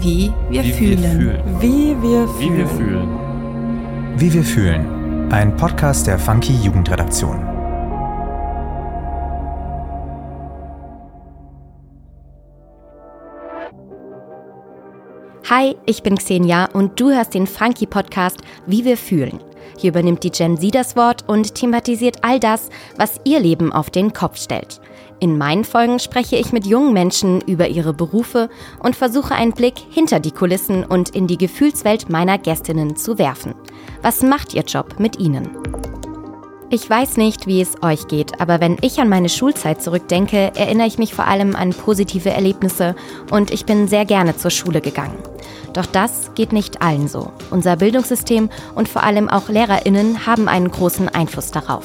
Wie wir Wie fühlen. wir fühlen. Wie wir Wie fühlen. wir fühlen. Wie wir fühlen. Ein Podcast der Funky Jugendredaktion. Hi, ich bin Xenia und du hörst den Funky Podcast Wie wir fühlen. Hier übernimmt die Gen Z das Wort und thematisiert all das, was ihr Leben auf den Kopf stellt. In meinen Folgen spreche ich mit jungen Menschen über ihre Berufe und versuche einen Blick hinter die Kulissen und in die Gefühlswelt meiner Gästinnen zu werfen. Was macht ihr Job mit ihnen? Ich weiß nicht, wie es euch geht, aber wenn ich an meine Schulzeit zurückdenke, erinnere ich mich vor allem an positive Erlebnisse und ich bin sehr gerne zur Schule gegangen. Doch das geht nicht allen so. Unser Bildungssystem und vor allem auch Lehrerinnen haben einen großen Einfluss darauf.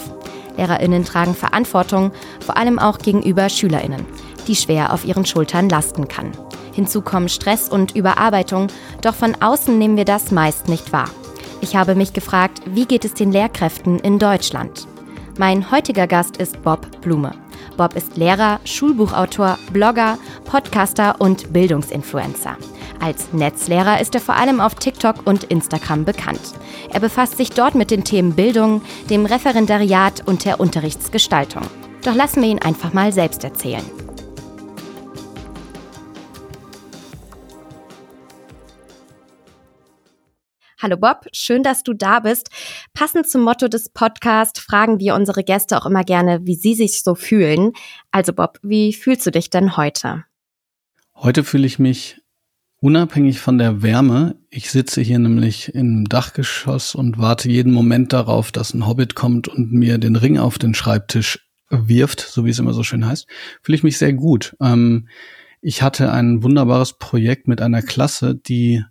Lehrerinnen tragen Verantwortung, vor allem auch gegenüber Schülerinnen, die schwer auf ihren Schultern lasten kann. Hinzu kommen Stress und Überarbeitung, doch von außen nehmen wir das meist nicht wahr. Ich habe mich gefragt, wie geht es den Lehrkräften in Deutschland? Mein heutiger Gast ist Bob Blume. Bob ist Lehrer, Schulbuchautor, Blogger, Podcaster und Bildungsinfluencer. Als Netzlehrer ist er vor allem auf TikTok und Instagram bekannt. Er befasst sich dort mit den Themen Bildung, dem Referendariat und der Unterrichtsgestaltung. Doch lassen wir ihn einfach mal selbst erzählen. Hallo Bob, schön, dass du da bist. Passend zum Motto des Podcasts fragen wir unsere Gäste auch immer gerne, wie sie sich so fühlen. Also Bob, wie fühlst du dich denn heute? Heute fühle ich mich unabhängig von der Wärme. Ich sitze hier nämlich im Dachgeschoss und warte jeden Moment darauf, dass ein Hobbit kommt und mir den Ring auf den Schreibtisch wirft, so wie es immer so schön heißt. Fühle ich mich sehr gut. Ähm, ich hatte ein wunderbares Projekt mit einer Klasse, die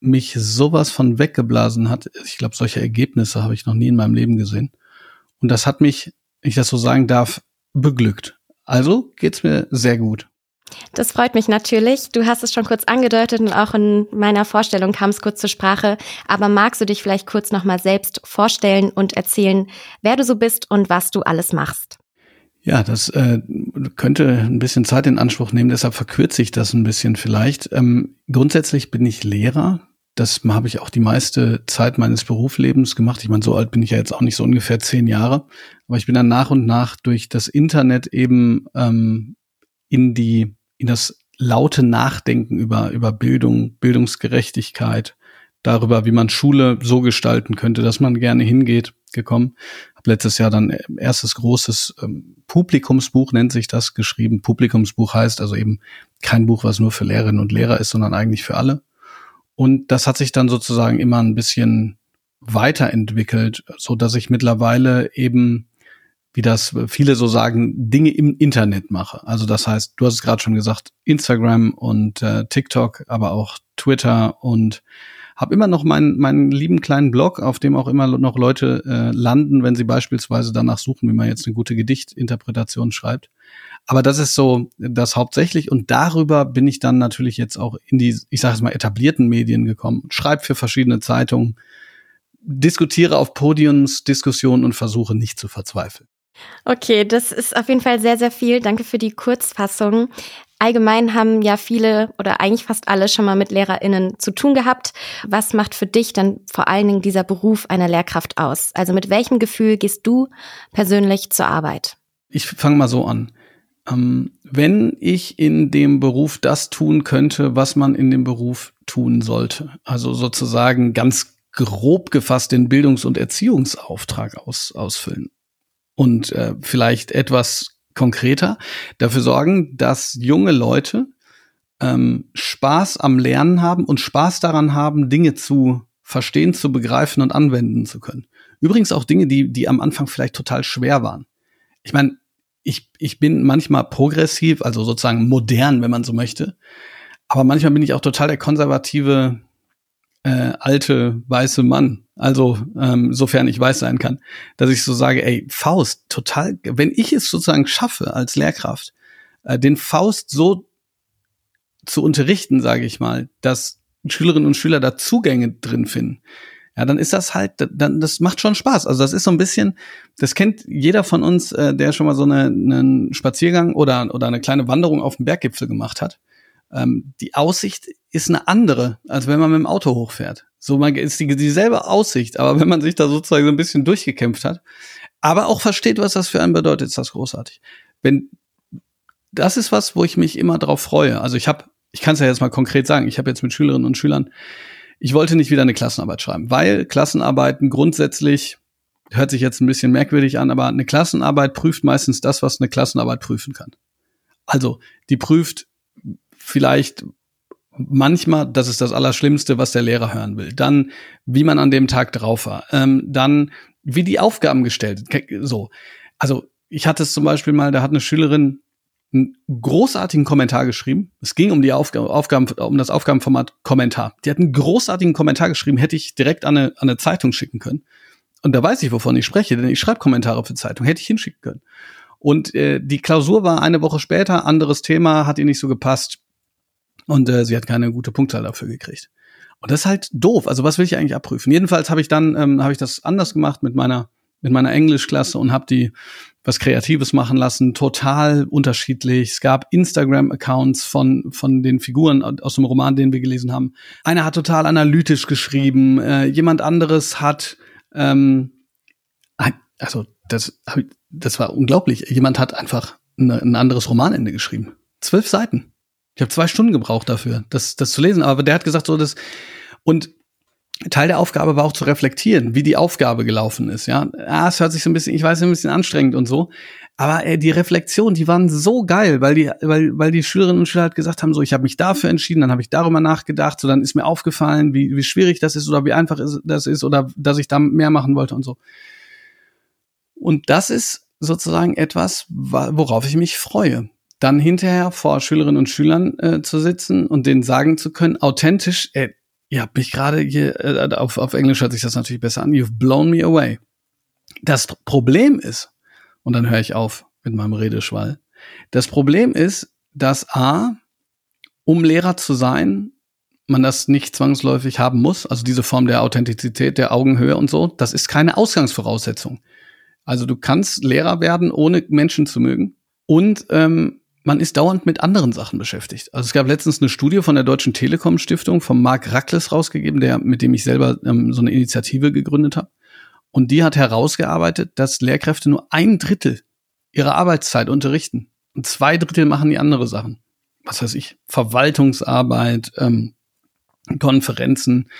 mich sowas von weggeblasen hat. Ich glaube, solche Ergebnisse habe ich noch nie in meinem Leben gesehen. Und das hat mich, ich das so sagen darf, beglückt. Also geht's mir sehr gut. Das freut mich natürlich. Du hast es schon kurz angedeutet und auch in meiner Vorstellung kam es kurz zur Sprache. Aber magst du dich vielleicht kurz nochmal selbst vorstellen und erzählen, wer du so bist und was du alles machst? Ja, das äh, könnte ein bisschen Zeit in Anspruch nehmen, deshalb verkürze ich das ein bisschen vielleicht. Ähm, grundsätzlich bin ich Lehrer. Das habe ich auch die meiste Zeit meines Berufslebens gemacht. Ich meine, so alt bin ich ja jetzt auch nicht so ungefähr zehn Jahre. Aber ich bin dann nach und nach durch das Internet eben ähm, in die, in das laute Nachdenken über, über Bildung, Bildungsgerechtigkeit, darüber, wie man Schule so gestalten könnte, dass man gerne hingeht, gekommen. Habe letztes Jahr dann erstes großes ähm, Publikumsbuch nennt sich das geschrieben. Publikumsbuch heißt also eben kein Buch, was nur für Lehrerinnen und Lehrer ist, sondern eigentlich für alle. Und das hat sich dann sozusagen immer ein bisschen weiterentwickelt, so dass ich mittlerweile eben, wie das viele so sagen, Dinge im Internet mache. Also das heißt, du hast es gerade schon gesagt, Instagram und äh, TikTok, aber auch Twitter und habe immer noch meinen, meinen lieben kleinen Blog, auf dem auch immer noch Leute äh, landen, wenn sie beispielsweise danach suchen, wie man jetzt eine gute Gedichtinterpretation schreibt. Aber das ist so das hauptsächlich und darüber bin ich dann natürlich jetzt auch in die, ich sage es mal, etablierten Medien gekommen, schreibe für verschiedene Zeitungen, diskutiere auf Podiums, Diskussionen und versuche nicht zu verzweifeln. Okay, das ist auf jeden Fall sehr, sehr viel. Danke für die Kurzfassung. Allgemein haben ja viele oder eigentlich fast alle schon mal mit LehrerInnen zu tun gehabt. Was macht für dich dann vor allen Dingen dieser Beruf einer Lehrkraft aus? Also mit welchem Gefühl gehst du persönlich zur Arbeit? Ich fange mal so an. Ähm, wenn ich in dem Beruf das tun könnte, was man in dem Beruf tun sollte, also sozusagen ganz grob gefasst den Bildungs- und Erziehungsauftrag aus, ausfüllen und äh, vielleicht etwas konkreter dafür sorgen, dass junge Leute ähm, Spaß am Lernen haben und Spaß daran haben, Dinge zu verstehen, zu begreifen und anwenden zu können. Übrigens auch Dinge, die, die am Anfang vielleicht total schwer waren. Ich meine, ich, ich bin manchmal progressiv, also sozusagen modern, wenn man so möchte. Aber manchmal bin ich auch total der konservative äh, alte weiße Mann. Also ähm, sofern ich weiß sein kann, dass ich so sage, ey, Faust, total, wenn ich es sozusagen schaffe als Lehrkraft, äh, den Faust so zu unterrichten, sage ich mal, dass Schülerinnen und Schüler da Zugänge drin finden, ja, dann ist das halt, dann das macht schon Spaß. Also das ist so ein bisschen, das kennt jeder von uns, äh, der schon mal so eine, einen Spaziergang oder oder eine kleine Wanderung auf dem Berggipfel gemacht hat. Ähm, die Aussicht ist eine andere, als wenn man mit dem Auto hochfährt. So, man ist die, dieselbe Aussicht, aber wenn man sich da sozusagen so ein bisschen durchgekämpft hat, aber auch versteht, was das für einen bedeutet, ist das großartig. Wenn das ist was, wo ich mich immer drauf freue. Also ich habe, ich kann es ja jetzt mal konkret sagen, ich habe jetzt mit Schülerinnen und Schülern, ich wollte nicht wieder eine Klassenarbeit schreiben, weil Klassenarbeiten grundsätzlich hört sich jetzt ein bisschen merkwürdig an, aber eine Klassenarbeit prüft meistens das, was eine Klassenarbeit prüfen kann. Also, die prüft vielleicht manchmal, das ist das Allerschlimmste, was der Lehrer hören will. Dann, wie man an dem Tag drauf war. Ähm, dann, wie die Aufgaben gestellt. So. Also, ich hatte es zum Beispiel mal, da hat eine Schülerin einen großartigen Kommentar geschrieben. Es ging um die Aufgaben, Aufgaben um das Aufgabenformat Kommentar. Die hat einen großartigen Kommentar geschrieben, hätte ich direkt an eine, an eine Zeitung schicken können. Und da weiß ich, wovon ich spreche, denn ich schreibe Kommentare für Zeitung, hätte ich hinschicken können. Und äh, die Klausur war eine Woche später, anderes Thema, hat ihr nicht so gepasst. Und äh, sie hat keine gute Punktzahl dafür gekriegt. Und das ist halt doof. Also was will ich eigentlich abprüfen? Jedenfalls habe ich dann ähm, habe ich das anders gemacht mit meiner mit meiner Englischklasse und habe die was Kreatives machen lassen, total unterschiedlich. Es gab Instagram-Accounts von von den Figuren aus dem Roman, den wir gelesen haben. Einer hat total analytisch geschrieben, äh, jemand anderes hat ähm, also das, das war unglaublich. Jemand hat einfach ein anderes Romanende geschrieben. Zwölf Seiten. Ich habe zwei Stunden gebraucht dafür, das, das zu lesen. Aber der hat gesagt, so das und Teil der Aufgabe war auch zu reflektieren, wie die Aufgabe gelaufen ist. Ja, ah, es hört sich so ein bisschen, ich weiß, ein bisschen anstrengend und so. Aber äh, die Reflexion, die waren so geil, weil die, weil, weil die Schülerinnen und Schüler halt gesagt haben, so, ich habe mich dafür entschieden, dann habe ich darüber nachgedacht, so, dann ist mir aufgefallen, wie, wie schwierig das ist oder wie einfach das ist oder dass ich da mehr machen wollte und so. Und das ist sozusagen etwas, worauf ich mich freue. Dann hinterher vor Schülerinnen und Schülern äh, zu sitzen und denen sagen zu können, authentisch, äh, ihr habt mich gerade hier, äh, auf, auf Englisch hört sich das natürlich besser an, you've blown me away. Das Problem ist, und dann höre ich auf mit meinem Redeschwall, das Problem ist, dass A, um Lehrer zu sein, man das nicht zwangsläufig haben muss, also diese Form der Authentizität, der Augenhöhe und so, das ist keine Ausgangsvoraussetzung. Also du kannst Lehrer werden, ohne Menschen zu mögen. Und ähm, man ist dauernd mit anderen Sachen beschäftigt. Also es gab letztens eine Studie von der Deutschen Telekom Stiftung von Marc Rackles rausgegeben, der mit dem ich selber ähm, so eine Initiative gegründet habe. Und die hat herausgearbeitet, dass Lehrkräfte nur ein Drittel ihrer Arbeitszeit unterrichten und zwei Drittel machen die andere Sachen. Was weiß ich, Verwaltungsarbeit, ähm, Konferenzen,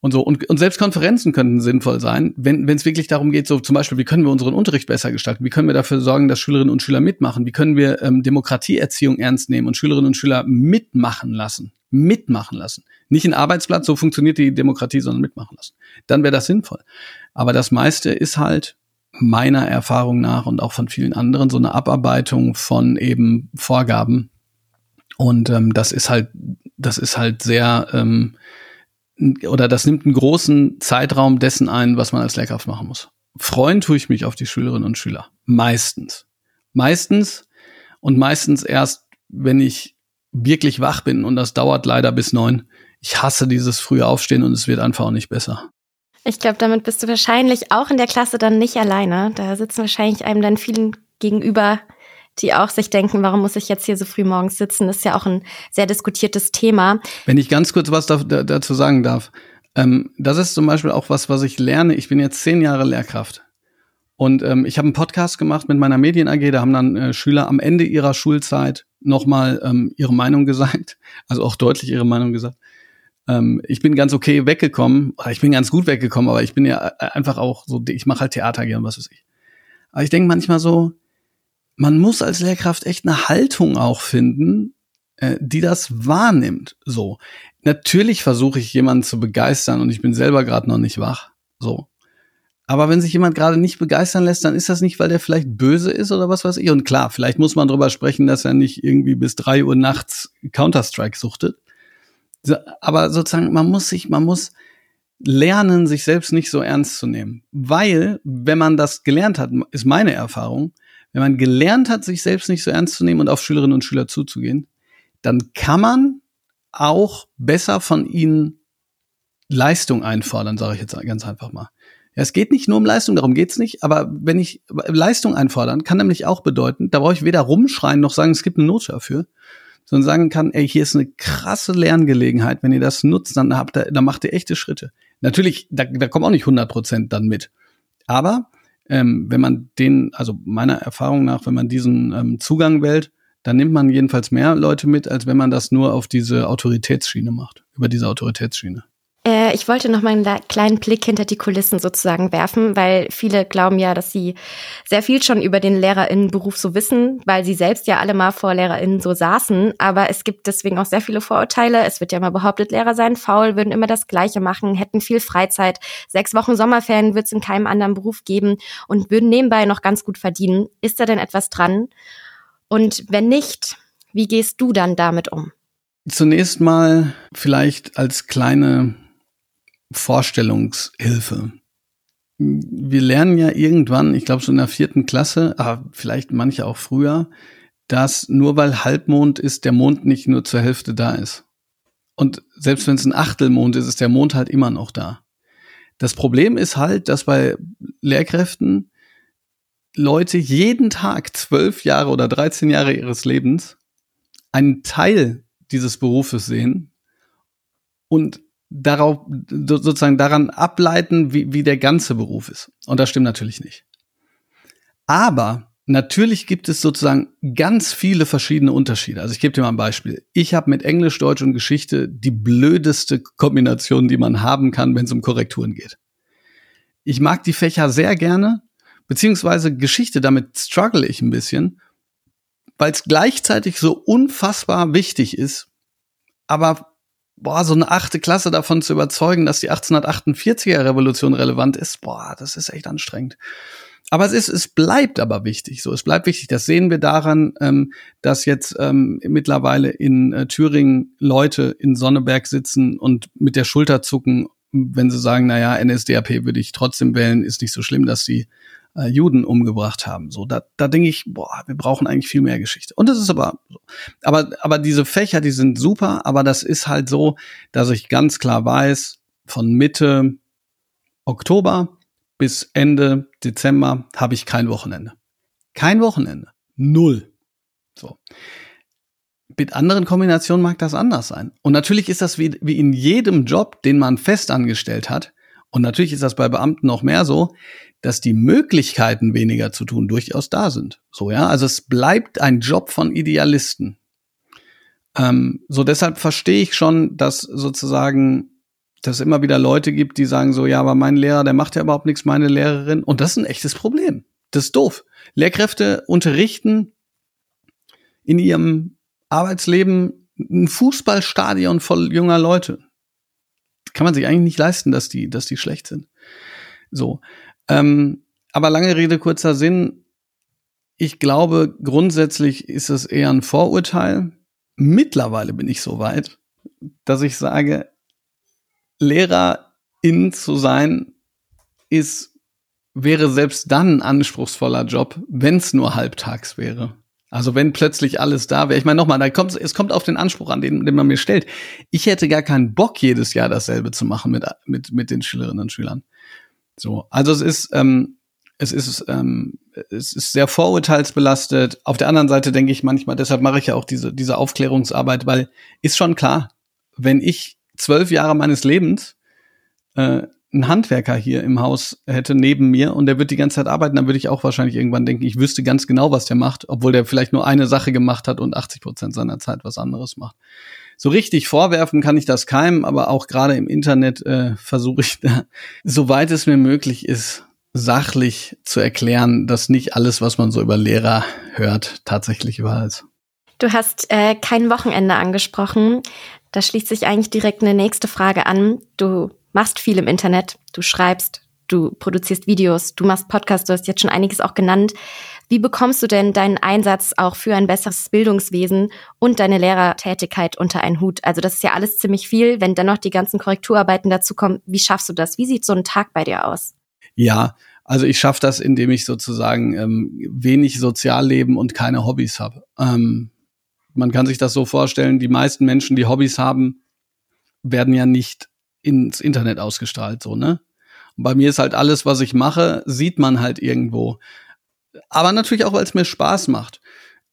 und so. Und, und selbst Konferenzen könnten sinnvoll sein, wenn es wirklich darum geht, so zum Beispiel, wie können wir unseren Unterricht besser gestalten? Wie können wir dafür sorgen, dass Schülerinnen und Schüler mitmachen? Wie können wir ähm, Demokratieerziehung ernst nehmen und Schülerinnen und Schüler mitmachen lassen? Mitmachen lassen. Nicht ein Arbeitsplatz, so funktioniert die Demokratie, sondern mitmachen lassen. Dann wäre das sinnvoll. Aber das meiste ist halt meiner Erfahrung nach und auch von vielen anderen so eine Abarbeitung von eben Vorgaben. Und ähm, das ist halt, das ist halt sehr ähm, oder das nimmt einen großen Zeitraum dessen ein, was man als Lehrkraft machen muss. Freuen tue ich mich auf die Schülerinnen und Schüler. Meistens. Meistens und meistens erst, wenn ich wirklich wach bin und das dauert leider bis neun. Ich hasse dieses frühe Aufstehen und es wird einfach auch nicht besser. Ich glaube, damit bist du wahrscheinlich auch in der Klasse dann nicht alleine. Da sitzen wahrscheinlich einem dann vielen gegenüber, die auch sich denken, warum muss ich jetzt hier so früh morgens sitzen? Das ist ja auch ein sehr diskutiertes Thema. Wenn ich ganz kurz was da, da, dazu sagen darf. Ähm, das ist zum Beispiel auch was, was ich lerne. Ich bin jetzt zehn Jahre Lehrkraft. Und ähm, ich habe einen Podcast gemacht mit meiner Medien AG. Da haben dann äh, Schüler am Ende ihrer Schulzeit nochmal ähm, ihre Meinung gesagt. Also auch deutlich ihre Meinung gesagt. Ähm, ich bin ganz okay weggekommen. Ich bin ganz gut weggekommen, aber ich bin ja äh, einfach auch so, ich mache halt Theater gern, was weiß ich. Aber ich denke manchmal so, man muss als Lehrkraft echt eine Haltung auch finden, äh, die das wahrnimmt. So. Natürlich versuche ich jemanden zu begeistern und ich bin selber gerade noch nicht wach. So. Aber wenn sich jemand gerade nicht begeistern lässt, dann ist das nicht, weil der vielleicht böse ist oder was weiß ich. Und klar, vielleicht muss man drüber sprechen, dass er nicht irgendwie bis drei Uhr nachts Counter-Strike suchtet. Aber sozusagen, man muss sich, man muss lernen, sich selbst nicht so ernst zu nehmen. Weil, wenn man das gelernt hat, ist meine Erfahrung, wenn man gelernt hat, sich selbst nicht so ernst zu nehmen und auf Schülerinnen und Schüler zuzugehen, dann kann man auch besser von ihnen Leistung einfordern, sage ich jetzt ganz einfach mal. Ja, es geht nicht nur um Leistung, darum geht's nicht, aber wenn ich Leistung einfordern, kann nämlich auch bedeuten, da brauche ich weder rumschreien noch sagen, es gibt eine Note dafür, sondern sagen kann, ey, hier ist eine krasse Lerngelegenheit, wenn ihr das nutzt, dann habt ihr, dann macht ihr echte Schritte. Natürlich, da, da kommen auch nicht 100 Prozent dann mit. Aber ähm, wenn man den, also meiner Erfahrung nach, wenn man diesen ähm, Zugang wählt, dann nimmt man jedenfalls mehr Leute mit, als wenn man das nur auf diese Autoritätsschiene macht, über diese Autoritätsschiene. Äh, ich wollte noch mal einen kleinen Blick hinter die Kulissen sozusagen werfen, weil viele glauben ja, dass sie sehr viel schon über den Lehrerinnenberuf so wissen, weil sie selbst ja alle mal vor Lehrerinnen so saßen. Aber es gibt deswegen auch sehr viele Vorurteile. Es wird ja immer behauptet, Lehrer seien faul, würden immer das Gleiche machen, hätten viel Freizeit. Sechs Wochen Sommerferien wird es in keinem anderen Beruf geben und würden nebenbei noch ganz gut verdienen. Ist da denn etwas dran? Und wenn nicht, wie gehst du dann damit um? Zunächst mal vielleicht als kleine Vorstellungshilfe. Wir lernen ja irgendwann, ich glaube schon in der vierten Klasse, aber vielleicht manche auch früher, dass nur weil Halbmond ist, der Mond nicht nur zur Hälfte da ist. Und selbst wenn es ein Achtelmond ist, ist der Mond halt immer noch da. Das Problem ist halt, dass bei Lehrkräften Leute jeden Tag zwölf Jahre oder 13 Jahre ihres Lebens einen Teil dieses Berufes sehen und darauf sozusagen daran ableiten, wie, wie der ganze Beruf ist. Und das stimmt natürlich nicht. Aber natürlich gibt es sozusagen ganz viele verschiedene Unterschiede. Also ich gebe dir mal ein Beispiel. Ich habe mit Englisch, Deutsch und Geschichte die blödeste Kombination, die man haben kann, wenn es um Korrekturen geht. Ich mag die Fächer sehr gerne, beziehungsweise Geschichte, damit struggle ich ein bisschen, weil es gleichzeitig so unfassbar wichtig ist, aber boah, so eine achte Klasse davon zu überzeugen, dass die 1848er Revolution relevant ist, boah, das ist echt anstrengend. Aber es ist, es bleibt aber wichtig. So, es bleibt wichtig. Das sehen wir daran, ähm, dass jetzt ähm, mittlerweile in äh, Thüringen Leute in Sonneberg sitzen und mit der Schulter zucken, wenn sie sagen, na ja, NSDAP würde ich trotzdem wählen, ist nicht so schlimm, dass sie äh, Juden umgebracht haben. So, da, da denke ich, boah, wir brauchen eigentlich viel mehr Geschichte. Und das ist aber so. Aber, aber diese Fächer, die sind super, aber das ist halt so, dass ich ganz klar weiß, von Mitte Oktober bis Ende Dezember habe ich kein Wochenende. Kein Wochenende. Null. So. Mit anderen Kombinationen mag das anders sein. Und natürlich ist das wie, wie in jedem Job, den man festangestellt hat. Und natürlich ist das bei Beamten noch mehr so dass die Möglichkeiten weniger zu tun durchaus da sind. So, ja, also es bleibt ein Job von Idealisten. Ähm, so deshalb verstehe ich schon, dass sozusagen dass es immer wieder Leute gibt, die sagen so, ja, aber mein Lehrer, der macht ja überhaupt nichts, meine Lehrerin. Und das ist ein echtes Problem. Das ist doof. Lehrkräfte unterrichten in ihrem Arbeitsleben ein Fußballstadion voll junger Leute. Kann man sich eigentlich nicht leisten, dass die, dass die schlecht sind. So. Ähm, aber lange Rede, kurzer Sinn. Ich glaube, grundsätzlich ist es eher ein Vorurteil. Mittlerweile bin ich so weit, dass ich sage, Lehrerin zu sein ist, wäre selbst dann ein anspruchsvoller Job, wenn es nur halbtags wäre. Also wenn plötzlich alles da wäre. Ich meine nochmal, da kommt, es kommt auf den Anspruch an, den, den man mir stellt. Ich hätte gar keinen Bock, jedes Jahr dasselbe zu machen mit, mit, mit den Schülerinnen und Schülern. So, also es ist, ähm, es ist, ähm, es ist sehr vorurteilsbelastet. Auf der anderen Seite denke ich manchmal, deshalb mache ich ja auch diese, diese Aufklärungsarbeit, weil ist schon klar, wenn ich zwölf Jahre meines Lebens äh, einen Handwerker hier im Haus hätte neben mir und der wird die ganze Zeit arbeiten, dann würde ich auch wahrscheinlich irgendwann denken, ich wüsste ganz genau, was der macht, obwohl der vielleicht nur eine Sache gemacht hat und 80 Prozent seiner Zeit was anderes macht so richtig vorwerfen kann ich das keinem, aber auch gerade im Internet äh, versuche ich da, soweit es mir möglich ist, sachlich zu erklären, dass nicht alles, was man so über Lehrer hört, tatsächlich wahr ist. Du hast äh, kein Wochenende angesprochen. Da schließt sich eigentlich direkt eine nächste Frage an. Du machst viel im Internet, du schreibst, du produzierst Videos, du machst Podcasts, du hast jetzt schon einiges auch genannt. Wie bekommst du denn deinen Einsatz auch für ein besseres Bildungswesen und deine Lehrertätigkeit unter einen Hut? Also das ist ja alles ziemlich viel. Wenn dann noch die ganzen Korrekturarbeiten dazu kommen, wie schaffst du das? Wie sieht so ein Tag bei dir aus? Ja, also ich schaffe das, indem ich sozusagen ähm, wenig Sozialleben und keine Hobbys habe. Ähm, man kann sich das so vorstellen, die meisten Menschen, die Hobbys haben, werden ja nicht ins Internet ausgestrahlt, so, ne? Und bei mir ist halt alles, was ich mache, sieht man halt irgendwo aber natürlich auch, weil es mir Spaß macht.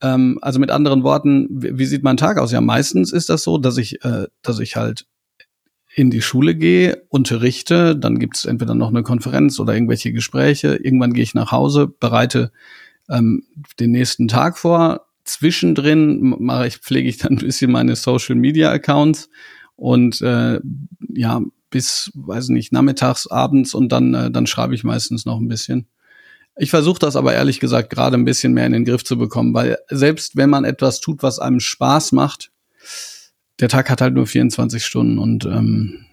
Ähm, also mit anderen Worten, wie, wie, sieht mein Tag aus? Ja, meistens ist das so, dass ich, äh, dass ich halt in die Schule gehe, unterrichte, dann gibt es entweder noch eine Konferenz oder irgendwelche Gespräche. Irgendwann gehe ich nach Hause, bereite ähm, den nächsten Tag vor. Zwischendrin mache ich, pflege ich dann ein bisschen meine Social Media Accounts und äh, ja, bis, weiß nicht, nachmittags, abends und dann, äh, dann schreibe ich meistens noch ein bisschen. Ich versuche das aber ehrlich gesagt gerade ein bisschen mehr in den Griff zu bekommen, weil selbst wenn man etwas tut, was einem Spaß macht, der Tag hat halt nur 24 Stunden und ähm,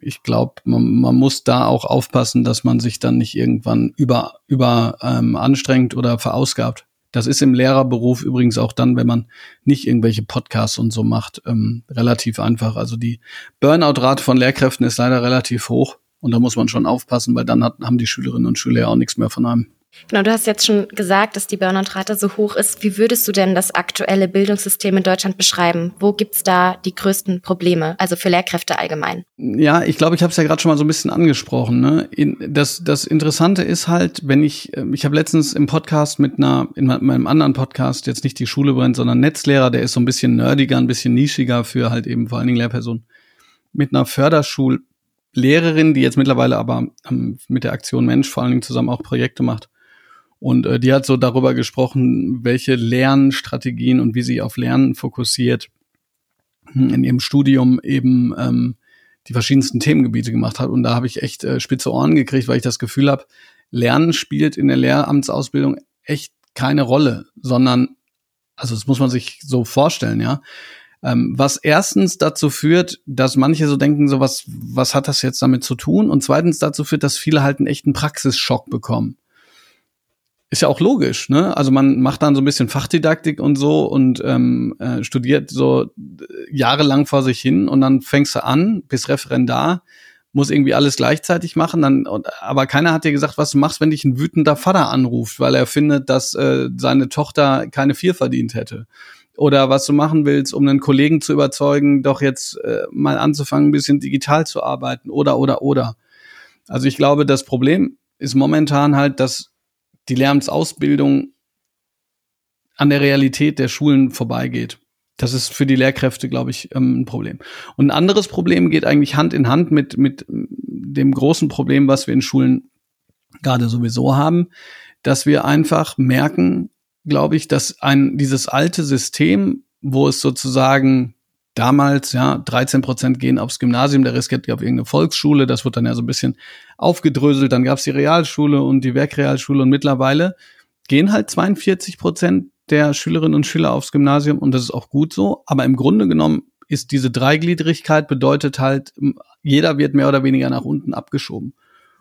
ich glaube, man, man muss da auch aufpassen, dass man sich dann nicht irgendwann über, über ähm, anstrengt oder verausgabt. Das ist im Lehrerberuf übrigens auch dann, wenn man nicht irgendwelche Podcasts und so macht, ähm, relativ einfach. Also die Burnout-Rate von Lehrkräften ist leider relativ hoch und da muss man schon aufpassen, weil dann hat, haben die Schülerinnen und Schüler ja auch nichts mehr von einem. Genau, du hast jetzt schon gesagt, dass die Burnout-Rate so hoch ist. Wie würdest du denn das aktuelle Bildungssystem in Deutschland beschreiben? Wo gibt's da die größten Probleme, also für Lehrkräfte allgemein? Ja, ich glaube, ich habe es ja gerade schon mal so ein bisschen angesprochen. Ne? Das, das Interessante ist halt, wenn ich, ähm, ich habe letztens im Podcast mit einer, in meinem anderen Podcast, jetzt nicht die Schule brennt, sondern Netzlehrer, der ist so ein bisschen nerdiger, ein bisschen nischiger für halt eben vor allen Dingen Lehrpersonen, mit einer Förderschullehrerin, die jetzt mittlerweile aber ähm, mit der Aktion Mensch vor allen Dingen zusammen auch Projekte macht. Und äh, die hat so darüber gesprochen, welche Lernstrategien und wie sie auf Lernen fokussiert in ihrem Studium eben ähm, die verschiedensten Themengebiete gemacht hat. Und da habe ich echt äh, spitze Ohren gekriegt, weil ich das Gefühl habe, Lernen spielt in der Lehramtsausbildung echt keine Rolle, sondern, also das muss man sich so vorstellen, ja. Ähm, was erstens dazu führt, dass manche so denken, so was, was hat das jetzt damit zu tun? Und zweitens dazu führt, dass viele halt einen echten Praxisschock bekommen ist ja auch logisch, ne? Also man macht dann so ein bisschen Fachdidaktik und so und ähm, äh, studiert so äh, jahrelang vor sich hin und dann fängst du an, bist Referendar, muss irgendwie alles gleichzeitig machen, dann, aber keiner hat dir gesagt, was du machst, wenn dich ein wütender Vater anruft, weil er findet, dass äh, seine Tochter keine vier verdient hätte. Oder was du machen willst, um einen Kollegen zu überzeugen, doch jetzt äh, mal anzufangen, ein bisschen digital zu arbeiten oder oder oder. Also ich glaube, das Problem ist momentan halt, dass die Lehramtsausbildung an der Realität der Schulen vorbeigeht. Das ist für die Lehrkräfte, glaube ich, ähm, ein Problem. Und ein anderes Problem geht eigentlich Hand in Hand mit, mit dem großen Problem, was wir in Schulen gerade sowieso haben, dass wir einfach merken, glaube ich, dass ein, dieses alte System, wo es sozusagen damals, ja, 13 Prozent gehen aufs Gymnasium, der Rest geht auf irgendeine Volksschule. Das wird dann ja so ein bisschen aufgedröselt. Dann gab es die Realschule und die Werkrealschule und mittlerweile gehen halt 42 Prozent der Schülerinnen und Schüler aufs Gymnasium und das ist auch gut so. Aber im Grunde genommen ist diese Dreigliedrigkeit bedeutet halt, jeder wird mehr oder weniger nach unten abgeschoben.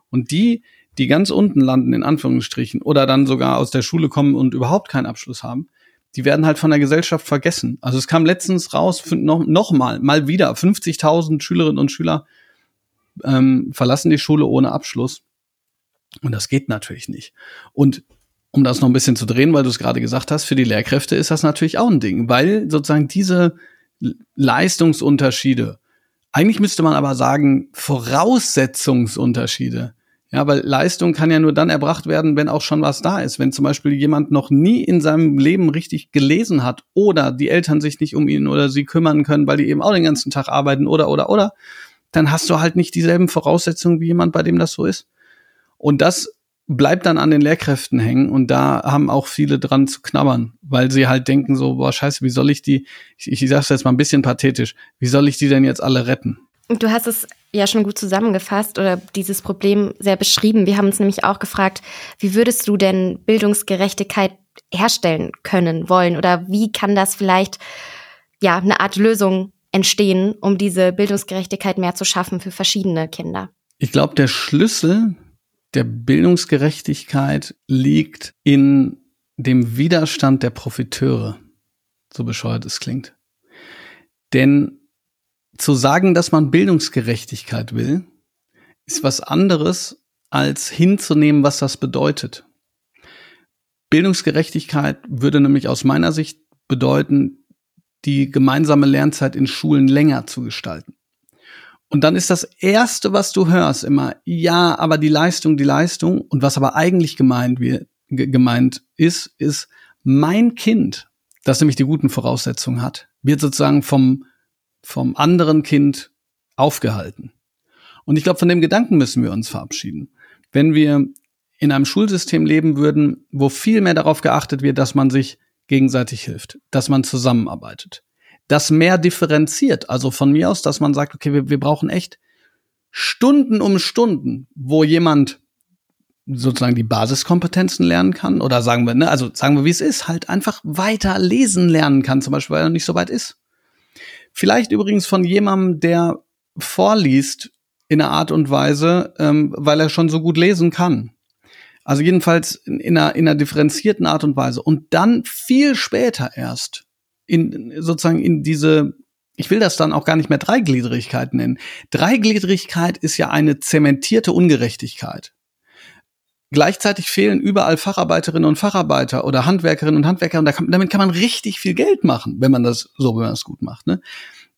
Und die, die ganz unten landen, in Anführungsstrichen, oder dann sogar aus der Schule kommen und überhaupt keinen Abschluss haben, die werden halt von der Gesellschaft vergessen. Also es kam letztens raus, noch, noch mal, mal wieder, 50.000 Schülerinnen und Schüler ähm, verlassen die Schule ohne Abschluss. Und das geht natürlich nicht. Und um das noch ein bisschen zu drehen, weil du es gerade gesagt hast, für die Lehrkräfte ist das natürlich auch ein Ding, weil sozusagen diese Leistungsunterschiede, eigentlich müsste man aber sagen, Voraussetzungsunterschiede, ja, weil Leistung kann ja nur dann erbracht werden, wenn auch schon was da ist. Wenn zum Beispiel jemand noch nie in seinem Leben richtig gelesen hat oder die Eltern sich nicht um ihn oder sie kümmern können, weil die eben auch den ganzen Tag arbeiten oder, oder, oder, dann hast du halt nicht dieselben Voraussetzungen wie jemand, bei dem das so ist. Und das bleibt dann an den Lehrkräften hängen und da haben auch viele dran zu knabbern, weil sie halt denken so, boah, scheiße, wie soll ich die, ich, ich sag's jetzt mal ein bisschen pathetisch, wie soll ich die denn jetzt alle retten? Du hast es ja schon gut zusammengefasst oder dieses Problem sehr beschrieben. Wir haben uns nämlich auch gefragt, wie würdest du denn Bildungsgerechtigkeit herstellen können wollen oder wie kann das vielleicht ja eine Art Lösung entstehen, um diese Bildungsgerechtigkeit mehr zu schaffen für verschiedene Kinder? Ich glaube, der Schlüssel der Bildungsgerechtigkeit liegt in dem Widerstand der Profiteure, so bescheuert es klingt. Denn zu sagen, dass man Bildungsgerechtigkeit will, ist was anderes, als hinzunehmen, was das bedeutet. Bildungsgerechtigkeit würde nämlich aus meiner Sicht bedeuten, die gemeinsame Lernzeit in Schulen länger zu gestalten. Und dann ist das Erste, was du hörst, immer, ja, aber die Leistung, die Leistung. Und was aber eigentlich gemeint, wird, gemeint ist, ist, mein Kind das nämlich die guten Voraussetzungen hat, wird sozusagen vom, vom anderen Kind aufgehalten. Und ich glaube, von dem Gedanken müssen wir uns verabschieden. Wenn wir in einem Schulsystem leben würden, wo viel mehr darauf geachtet wird, dass man sich gegenseitig hilft, dass man zusammenarbeitet, das mehr differenziert. Also von mir aus, dass man sagt, okay, wir, wir brauchen echt Stunden um Stunden, wo jemand sozusagen die Basiskompetenzen lernen kann oder sagen wir, ne, also sagen wir, wie es ist, halt einfach weiter lesen lernen kann, zum Beispiel, weil er nicht so weit ist. Vielleicht übrigens von jemandem, der vorliest in einer Art und Weise, ähm, weil er schon so gut lesen kann. Also jedenfalls in, in, einer, in einer differenzierten Art und Weise. Und dann viel später erst in sozusagen in diese, ich will das dann auch gar nicht mehr Dreigliedrigkeit nennen. Dreigliedrigkeit ist ja eine zementierte Ungerechtigkeit. Gleichzeitig fehlen überall Facharbeiterinnen und Facharbeiter oder Handwerkerinnen und Handwerker und damit kann man richtig viel Geld machen, wenn man das so, wenn man das gut macht. Ne?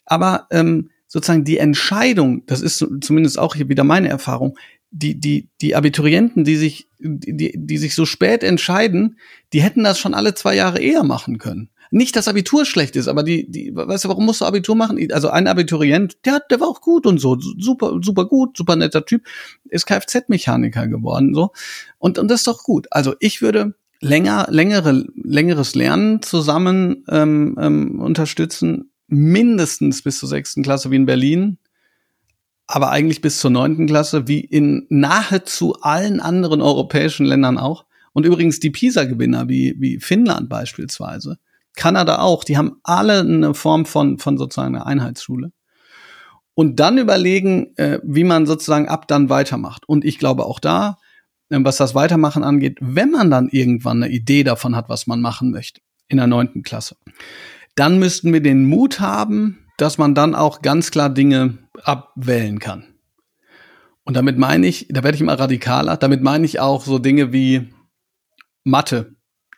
Aber ähm, sozusagen die Entscheidung, das ist zumindest auch hier wieder meine Erfahrung, die, die, die Abiturienten, die sich, die, die sich so spät entscheiden, die hätten das schon alle zwei Jahre eher machen können. Nicht, dass Abitur schlecht ist, aber die, die, weißt du, warum musst du Abitur machen? Also ein Abiturient, der, der war auch gut und so, super, super gut, super netter Typ, ist Kfz-Mechaniker geworden, so. Und, und das ist doch gut. Also ich würde länger, längere, längeres Lernen zusammen ähm, ähm, unterstützen, mindestens bis zur sechsten Klasse wie in Berlin, aber eigentlich bis zur neunten Klasse, wie in nahezu allen anderen europäischen Ländern auch. Und übrigens die PISA-Gewinner, wie, wie Finnland beispielsweise, Kanada auch, die haben alle eine Form von, von sozusagen einer Einheitsschule. Und dann überlegen, äh, wie man sozusagen ab dann weitermacht. Und ich glaube auch da, äh, was das Weitermachen angeht, wenn man dann irgendwann eine Idee davon hat, was man machen möchte, in der neunten Klasse, dann müssten wir den Mut haben, dass man dann auch ganz klar Dinge abwählen kann. Und damit meine ich, da werde ich immer radikaler, damit meine ich auch so Dinge wie Mathe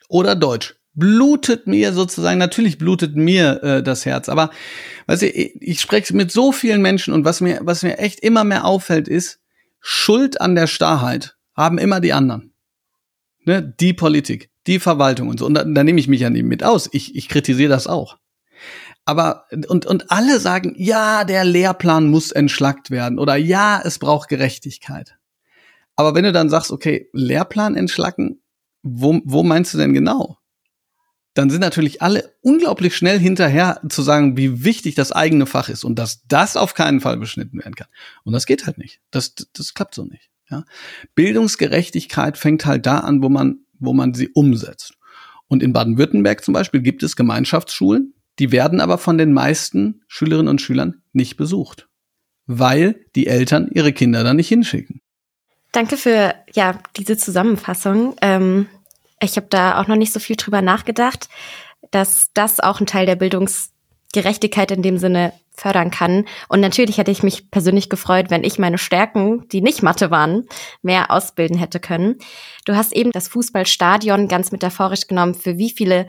oder Deutsch blutet mir sozusagen, natürlich blutet mir äh, das Herz, aber weißt du, ich, ich spreche mit so vielen Menschen und was mir, was mir echt immer mehr auffällt, ist, Schuld an der Starrheit haben immer die anderen. Ne? Die Politik, die Verwaltung und so. Und da, da nehme ich mich ja nicht mit aus. Ich, ich kritisiere das auch. Aber, und, und alle sagen, ja, der Lehrplan muss entschlackt werden oder ja, es braucht Gerechtigkeit. Aber wenn du dann sagst, okay, Lehrplan entschlacken, wo, wo meinst du denn genau? Dann sind natürlich alle unglaublich schnell hinterher zu sagen, wie wichtig das eigene Fach ist und dass das auf keinen Fall beschnitten werden kann. Und das geht halt nicht. Das, das klappt so nicht. Ja? Bildungsgerechtigkeit fängt halt da an, wo man, wo man sie umsetzt. Und in Baden-Württemberg zum Beispiel gibt es Gemeinschaftsschulen, die werden aber von den meisten Schülerinnen und Schülern nicht besucht, weil die Eltern ihre Kinder da nicht hinschicken. Danke für ja diese Zusammenfassung. Ähm ich habe da auch noch nicht so viel drüber nachgedacht, dass das auch ein Teil der Bildungsgerechtigkeit in dem Sinne fördern kann. Und natürlich hätte ich mich persönlich gefreut, wenn ich meine Stärken, die nicht Mathe waren, mehr ausbilden hätte können. Du hast eben das Fußballstadion ganz metaphorisch genommen, für wie viele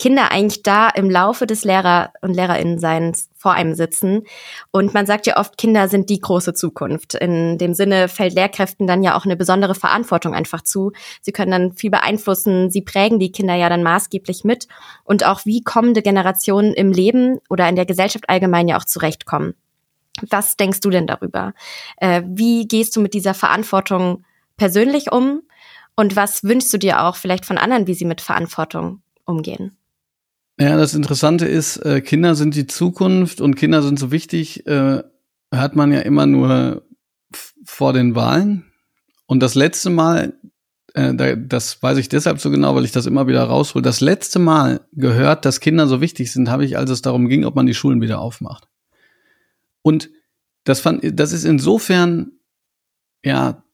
Kinder eigentlich da im Laufe des Lehrer- und Lehrerinnenseins vor einem sitzen. Und man sagt ja oft, Kinder sind die große Zukunft. In dem Sinne fällt Lehrkräften dann ja auch eine besondere Verantwortung einfach zu. Sie können dann viel beeinflussen, sie prägen die Kinder ja dann maßgeblich mit und auch wie kommende Generationen im Leben oder in der Gesellschaft allgemein ja auch zurechtkommen. Was denkst du denn darüber? Äh, wie gehst du mit dieser Verantwortung persönlich um? Und was wünschst du dir auch vielleicht von anderen, wie sie mit Verantwortung umgehen? Ja, das Interessante ist, äh, Kinder sind die Zukunft und Kinder sind so wichtig, äh, hört man ja immer nur vor den Wahlen. Und das letzte Mal, äh, da, das weiß ich deshalb so genau, weil ich das immer wieder raushole, das letzte Mal gehört, dass Kinder so wichtig sind, habe ich, als es darum ging, ob man die Schulen wieder aufmacht. Und das fand, das ist insofern, ja,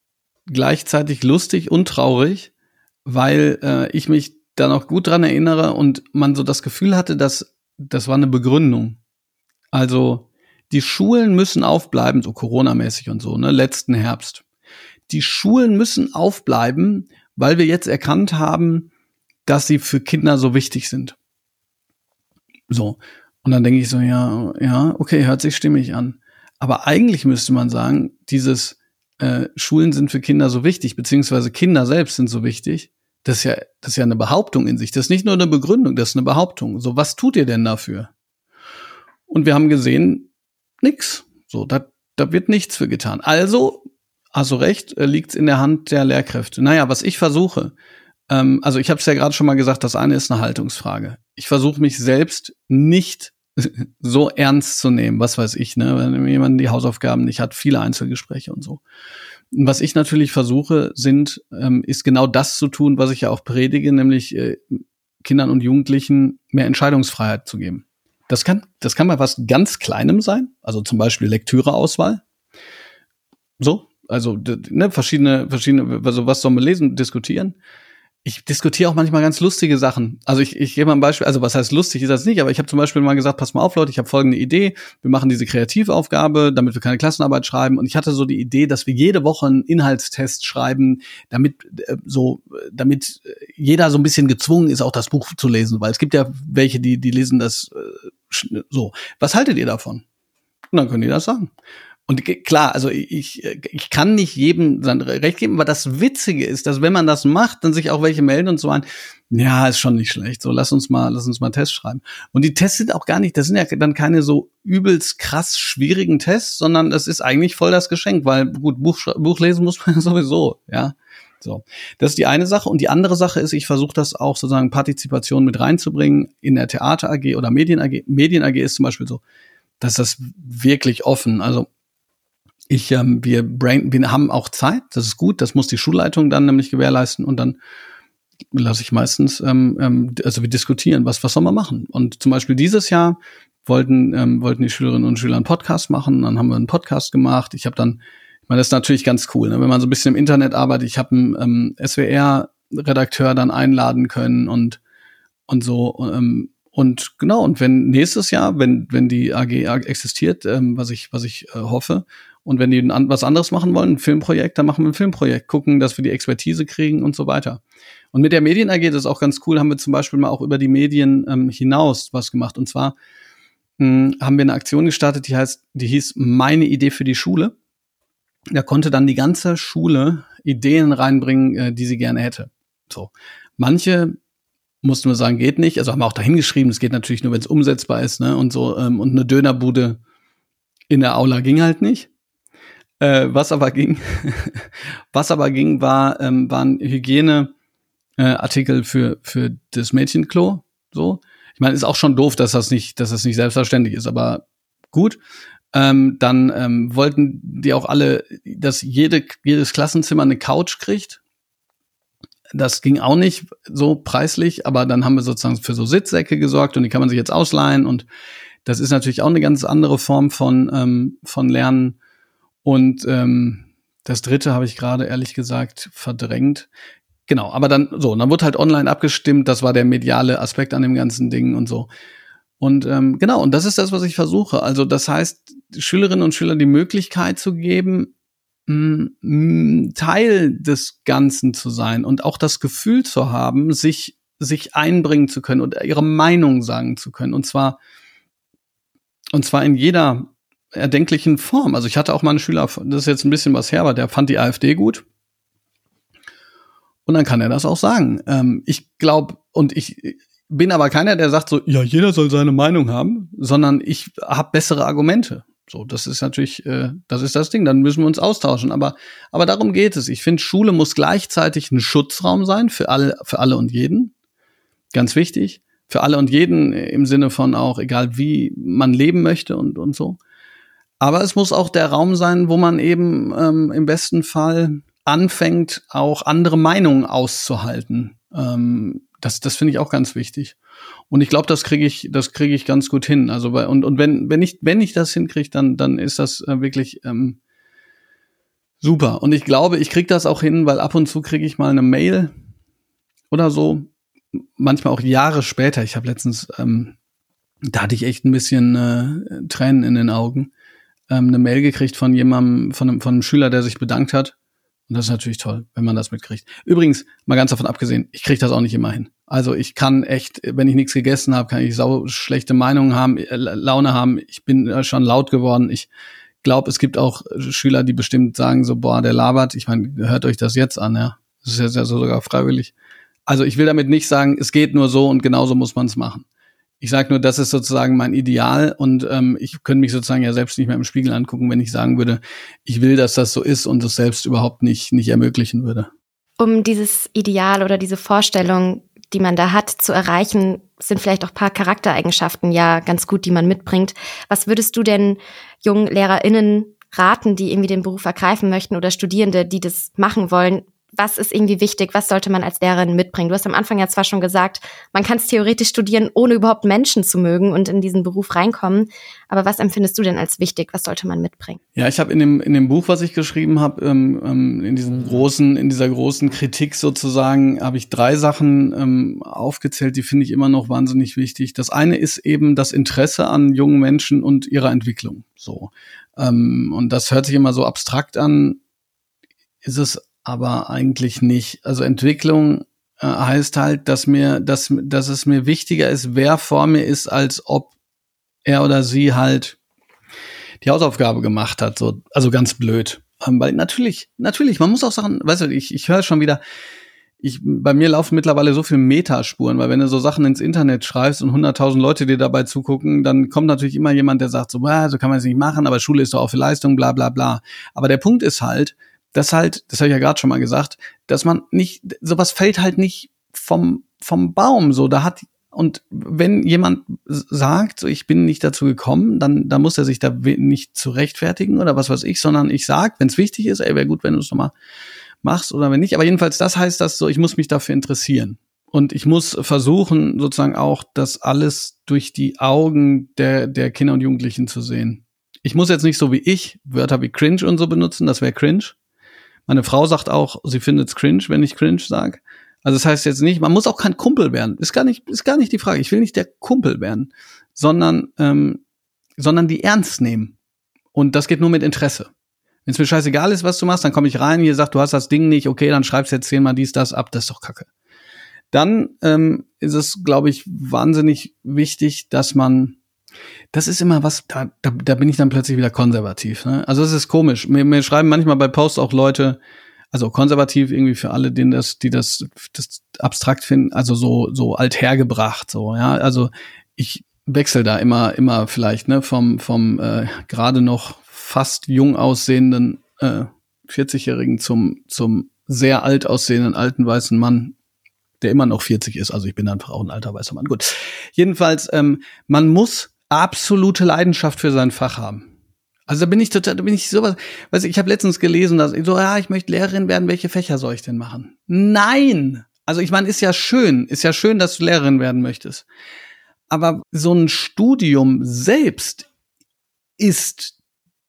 gleichzeitig lustig und traurig, weil äh, ich mich da noch gut dran erinnere und man so das Gefühl hatte, dass das war eine Begründung. Also die Schulen müssen aufbleiben, so Corona-mäßig und so, ne, letzten Herbst. Die Schulen müssen aufbleiben, weil wir jetzt erkannt haben, dass sie für Kinder so wichtig sind. So. Und dann denke ich so, ja, ja, okay, hört sich stimmig an. Aber eigentlich müsste man sagen, dieses äh, Schulen sind für Kinder so wichtig, beziehungsweise Kinder selbst sind so wichtig, Das ist ja, das ist ja eine Behauptung in sich. Das ist nicht nur eine Begründung, das ist eine Behauptung. So, was tut ihr denn dafür? Und wir haben gesehen, nix. So, da, da wird nichts für getan. Also, hast du recht, äh, liegt's in der Hand der Lehrkräfte. Naja, was ich versuche, ähm, also ich habe es ja gerade schon mal gesagt, das eine ist eine Haltungsfrage. Ich versuche mich selbst nicht so ernst zu nehmen, was weiß ich, ne, wenn jemand die Hausaufgaben nicht hat, viele Einzelgespräche und so. Was ich natürlich versuche, sind, ähm, ist genau das zu tun, was ich ja auch predige, nämlich äh, Kindern und Jugendlichen mehr Entscheidungsfreiheit zu geben. Das kann, das kann bei was ganz Kleinem sein, also zum Beispiel Lektüreauswahl. So, also ne, verschiedene, verschiedene, also was soll man lesen, diskutieren ich diskutiere auch manchmal ganz lustige Sachen. Also ich, ich gebe mal ein Beispiel, also was heißt lustig ist das nicht, aber ich habe zum Beispiel mal gesagt, pass mal auf, Leute, ich habe folgende Idee, wir machen diese Kreativaufgabe, damit wir keine Klassenarbeit schreiben. Und ich hatte so die Idee, dass wir jede Woche einen Inhaltstest schreiben, damit äh, so, damit jeder so ein bisschen gezwungen ist, auch das Buch zu lesen, weil es gibt ja welche, die, die lesen das äh, so. Was haltet ihr davon? Und dann können die das sagen. Und klar, also ich, ich kann nicht jedem sein Recht geben, aber das Witzige ist, dass wenn man das macht, dann sich auch welche melden und so ein, ja, ist schon nicht schlecht. So, lass uns mal, lass uns mal Tests schreiben. Und die Tests sind auch gar nicht, das sind ja dann keine so übelst krass schwierigen Tests, sondern das ist eigentlich voll das Geschenk, weil gut, Buch, Buch lesen muss man sowieso, ja. So, das ist die eine Sache. Und die andere Sache ist, ich versuche das auch sozusagen Partizipation mit reinzubringen in der Theater AG oder Medien AG. Medien AG ist zum Beispiel so, dass das wirklich offen, also ich, ähm, wir, brain, wir haben auch Zeit, das ist gut, das muss die Schulleitung dann nämlich gewährleisten und dann lasse ich meistens, ähm, ähm, also wir diskutieren, was, was soll man machen? Und zum Beispiel dieses Jahr wollten, ähm, wollten die Schülerinnen und Schüler einen Podcast machen, dann haben wir einen Podcast gemacht. Ich habe dann, ich meine, das ist natürlich ganz cool, ne? wenn man so ein bisschen im Internet arbeitet. Ich habe einen ähm, SWR-Redakteur dann einladen können und und so ähm, und genau und wenn nächstes Jahr, wenn wenn die AG existiert, ähm, was ich was ich äh, hoffe und wenn die was anderes machen wollen, ein Filmprojekt, dann machen wir ein Filmprojekt, gucken, dass wir die Expertise kriegen und so weiter. Und mit der Medien AG, das ist auch ganz cool, haben wir zum Beispiel mal auch über die Medien ähm, hinaus was gemacht. Und zwar mh, hm, haben wir eine Aktion gestartet, die heißt, die hieß Meine Idee für die Schule. Da konnte dann die ganze Schule Ideen reinbringen, äh, die sie gerne hätte. So. Manche mussten wir sagen, geht nicht. Also haben wir auch dahin geschrieben, es geht natürlich nur, wenn es umsetzbar ist, ne? Und so, ähm, und eine Dönerbude in der Aula ging halt nicht. Äh, was aber ging, was aber ging, war, ähm, waren Hygieneartikel äh, für, für das Mädchenklo. So. Ich meine, ist auch schon doof, dass das nicht, dass das nicht selbstverständlich ist, aber gut. Ähm, dann ähm, wollten die auch alle, dass jede, jedes Klassenzimmer eine Couch kriegt. Das ging auch nicht so preislich, aber dann haben wir sozusagen für so Sitzsäcke gesorgt und die kann man sich jetzt ausleihen und das ist natürlich auch eine ganz andere Form von, ähm, von Lernen und ähm, das dritte habe ich gerade ehrlich gesagt verdrängt. Genau, aber dann so, dann wurde halt online abgestimmt, das war der mediale Aspekt an dem ganzen Ding und so. Und ähm, genau, und das ist das, was ich versuche. Also das heißt, Schülerinnen und Schülern die Möglichkeit zu geben, mh, mh, Teil des Ganzen zu sein und auch das Gefühl zu haben, sich sich einbringen zu können und ihre Meinung sagen zu können. Und zwar und zwar in jeder erdenklichen Form. Also ich hatte auch mal einen Schüler, das ist jetzt ein bisschen was her, aber der fand die AfD gut. Und dann kann er das auch sagen. Ähm, ich glaube, und ich bin aber keiner, der sagt so, ja, jeder soll seine Meinung haben, sondern ich habe bessere Argumente. So, das ist natürlich, äh, das ist das Ding. Dann müssen wir uns austauschen. Aber, aber darum geht es. Ich finde, Schule muss gleichzeitig ein Schutzraum sein für alle, für alle und jeden. Ganz wichtig. Für alle und jeden im Sinne von auch, egal wie man leben möchte und, und so. Aber es muss auch der Raum sein, wo man eben ähm, im besten Fall anfängt, auch andere Meinungen auszuhalten. Ähm, das das finde ich auch ganz wichtig. Und ich glaube, das kriege ich, das kriege ich ganz gut hin. Also bei, und und wenn wenn ich wenn ich das hinkriege, dann dann ist das äh, wirklich ähm, super. Und ich glaube, ich kriege das auch hin, weil ab und zu kriege ich mal eine Mail oder so. Manchmal auch Jahre später. Ich habe letztens, ähm, da hatte ich echt ein bisschen äh, Tränen in den Augen ähm, eine Mail gekriegt von jemandem, von einem, von einem Schüler, der sich bedankt hat. Und das ist natürlich toll, wenn man das mitkriegt. Übrigens, mal ganz davon abgesehen, ich kriege das auch nicht immer hin. Also ich kann echt, wenn ich nichts gegessen habe, kann ich sau schlechte Meinungen haben, äh, Laune haben. Ich bin äh, schon laut geworden. Ich glaube, es gibt auch Schüler, die bestimmt sagen so, boah, der labert. Ich meine, hört euch das jetzt an, ja. Das ist ja sogar freiwillig. Also ich will damit nicht sagen, es geht nur so und genauso muss man es machen. Ich sage nur, das ist sozusagen mein Ideal und ähm, ich könnte mich sozusagen ja selbst nicht mehr im Spiegel angucken, wenn ich sagen würde, ich will, dass das so ist und es selbst überhaupt nicht, nicht ermöglichen würde. Um dieses Ideal oder diese Vorstellung, die man da hat, zu erreichen, sind vielleicht auch paar Charaktereigenschaften ja ganz gut, die man mitbringt. Was würdest du denn jungen LehrerInnen raten, die irgendwie den Beruf ergreifen möchten oder Studierende, die das machen wollen? Was ist irgendwie wichtig, was sollte man als Lehrerin mitbringen? Du hast am Anfang ja zwar schon gesagt, man kann es theoretisch studieren, ohne überhaupt Menschen zu mögen und in diesen Beruf reinkommen. Aber was empfindest du denn als wichtig? Was sollte man mitbringen? Ja, ich habe in dem in dem Buch, was ich geschrieben habe, ähm, ähm, in diesem großen in dieser großen Kritik sozusagen, habe ich drei Sachen ähm, aufgezählt, die finde ich immer noch wahnsinnig wichtig. Das eine ist eben das Interesse an jungen Menschen und ihrer Entwicklung. So ähm, und das hört sich immer so abstrakt an. Ist es aber eigentlich nicht. Also Entwicklung äh, heißt halt, dass mir, dass, dass es mir wichtiger ist, wer vor mir ist, als ob er oder sie halt die Hausaufgabe gemacht hat. So, also ganz blöd. Ähm, weil natürlich, natürlich, man muss auch sagen, weißt du, ich, ich höre schon wieder, ich, bei mir laufen mittlerweile so viele Metaspuren, weil wenn du so Sachen ins Internet schreibst und 100.000 Leute dir dabei zugucken, dann kommt natürlich immer jemand, der sagt so, so kann man es nicht machen, aber Schule ist doch auch für Leistung, bla bla bla. Aber der Punkt ist halt, dass halt, das habe ich ja gerade schon mal gesagt, dass man nicht, sowas fällt halt nicht vom, vom Baum. So, da hat, und wenn jemand sagt, so, ich bin nicht dazu gekommen, dann, dann muss er sich da nicht zu rechtfertigen oder was weiß ich, sondern ich sag, wenn es wichtig ist, ey, wäre gut, wenn du es nochmal machst oder wenn nicht. Aber jedenfalls, das heißt das so, ich muss mich dafür interessieren. Und ich muss versuchen, sozusagen auch das alles durch die Augen der, der Kinder und Jugendlichen zu sehen. Ich muss jetzt nicht so wie ich Wörter wie cringe und so benutzen, das wäre cringe. Meine Frau sagt auch, sie findet es cringe, wenn ich cringe sage. Also das heißt jetzt nicht, man muss auch kein Kumpel werden. Ist gar nicht, ist gar nicht die Frage. Ich will nicht der Kumpel werden, sondern, ähm, sondern die ernst nehmen. Und das geht nur mit Interesse. Wenn es mir scheißegal ist, was du machst, dann komme ich rein, hier sagt, du hast das Ding nicht, okay, dann schreibst jetzt zehnmal dies, das ab, das ist doch Kacke. Dann ähm, ist es, glaube ich, wahnsinnig wichtig, dass man das ist immer was, da, da, da bin ich dann plötzlich wieder konservativ. Ne? Also es ist komisch. Mir, mir schreiben manchmal bei Posts auch Leute, also konservativ irgendwie für alle, denen das, die das, das abstrakt finden, also so, so althergebracht, so, ja. Also ich wechsle da immer, immer vielleicht, ne, vom, vom äh, gerade noch fast jung aussehenden äh, 40-Jährigen zum, zum sehr alt aussehenden alten weißen Mann, der immer noch 40 ist. Also ich bin einfach auch ein alter weißer Mann. Gut. Jedenfalls, ähm, man muss absolute Leidenschaft für sein Fach haben. Also da bin ich total, da bin ich sowas, weiß ich, ich habe letztens gelesen, dass ich so, ja, ich möchte Lehrerin werden, welche Fächer soll ich denn machen? Nein! Also ich meine, ist ja schön, ist ja schön, dass du Lehrerin werden möchtest. Aber so ein Studium selbst ist